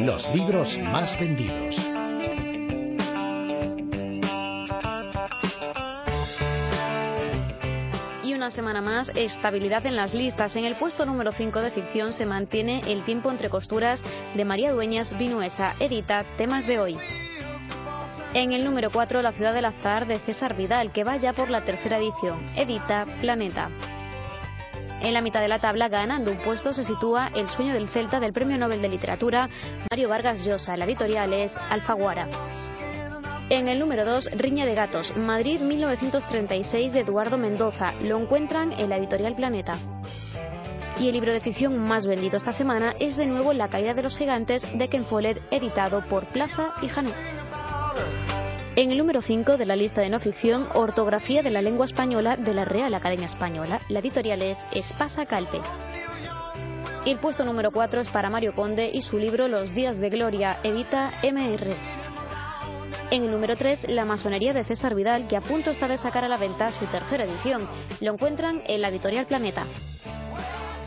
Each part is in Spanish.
los libros más vendidos. Y una semana más, estabilidad en las listas. En el puesto número 5 de ficción se mantiene El tiempo entre costuras de María Dueñas Vinuesa, edita Temas de hoy. En el número 4, La ciudad del azar de César Vidal, que va ya por la tercera edición, edita Planeta. En la mitad de la tabla, ganando un puesto, se sitúa El sueño del Celta del Premio Nobel de Literatura Mario Vargas Llosa. La editorial es Alfaguara. En el número 2, Riña de Gatos, Madrid 1936 de Eduardo Mendoza. Lo encuentran en la editorial Planeta. Y el libro de ficción más vendido esta semana es de nuevo La caída de los gigantes de Ken Follett, editado por Plaza y Janés. En el número 5 de la lista de no ficción, Ortografía de la lengua española de la Real Academia Española. La editorial es Espasa Calpe. El puesto número 4 es para Mario Conde y su libro Los días de gloria, edita MR. En el número 3, La masonería de César Vidal, que a punto está de sacar a la venta su tercera edición. Lo encuentran en la editorial Planeta.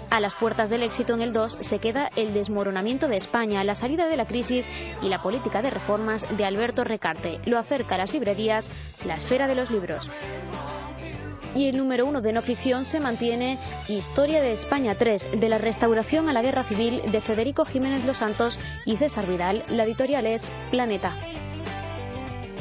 A las puertas del éxito en el 2 se queda el desmoronamiento de España, la salida de la crisis y la política de reformas de Alberto Recarte. Lo acerca a las librerías la esfera de los libros. Y el número uno de no ficción se mantiene Historia de España 3, de la restauración a la guerra civil de Federico Jiménez Los Santos y César Vidal. La editorial es Planeta.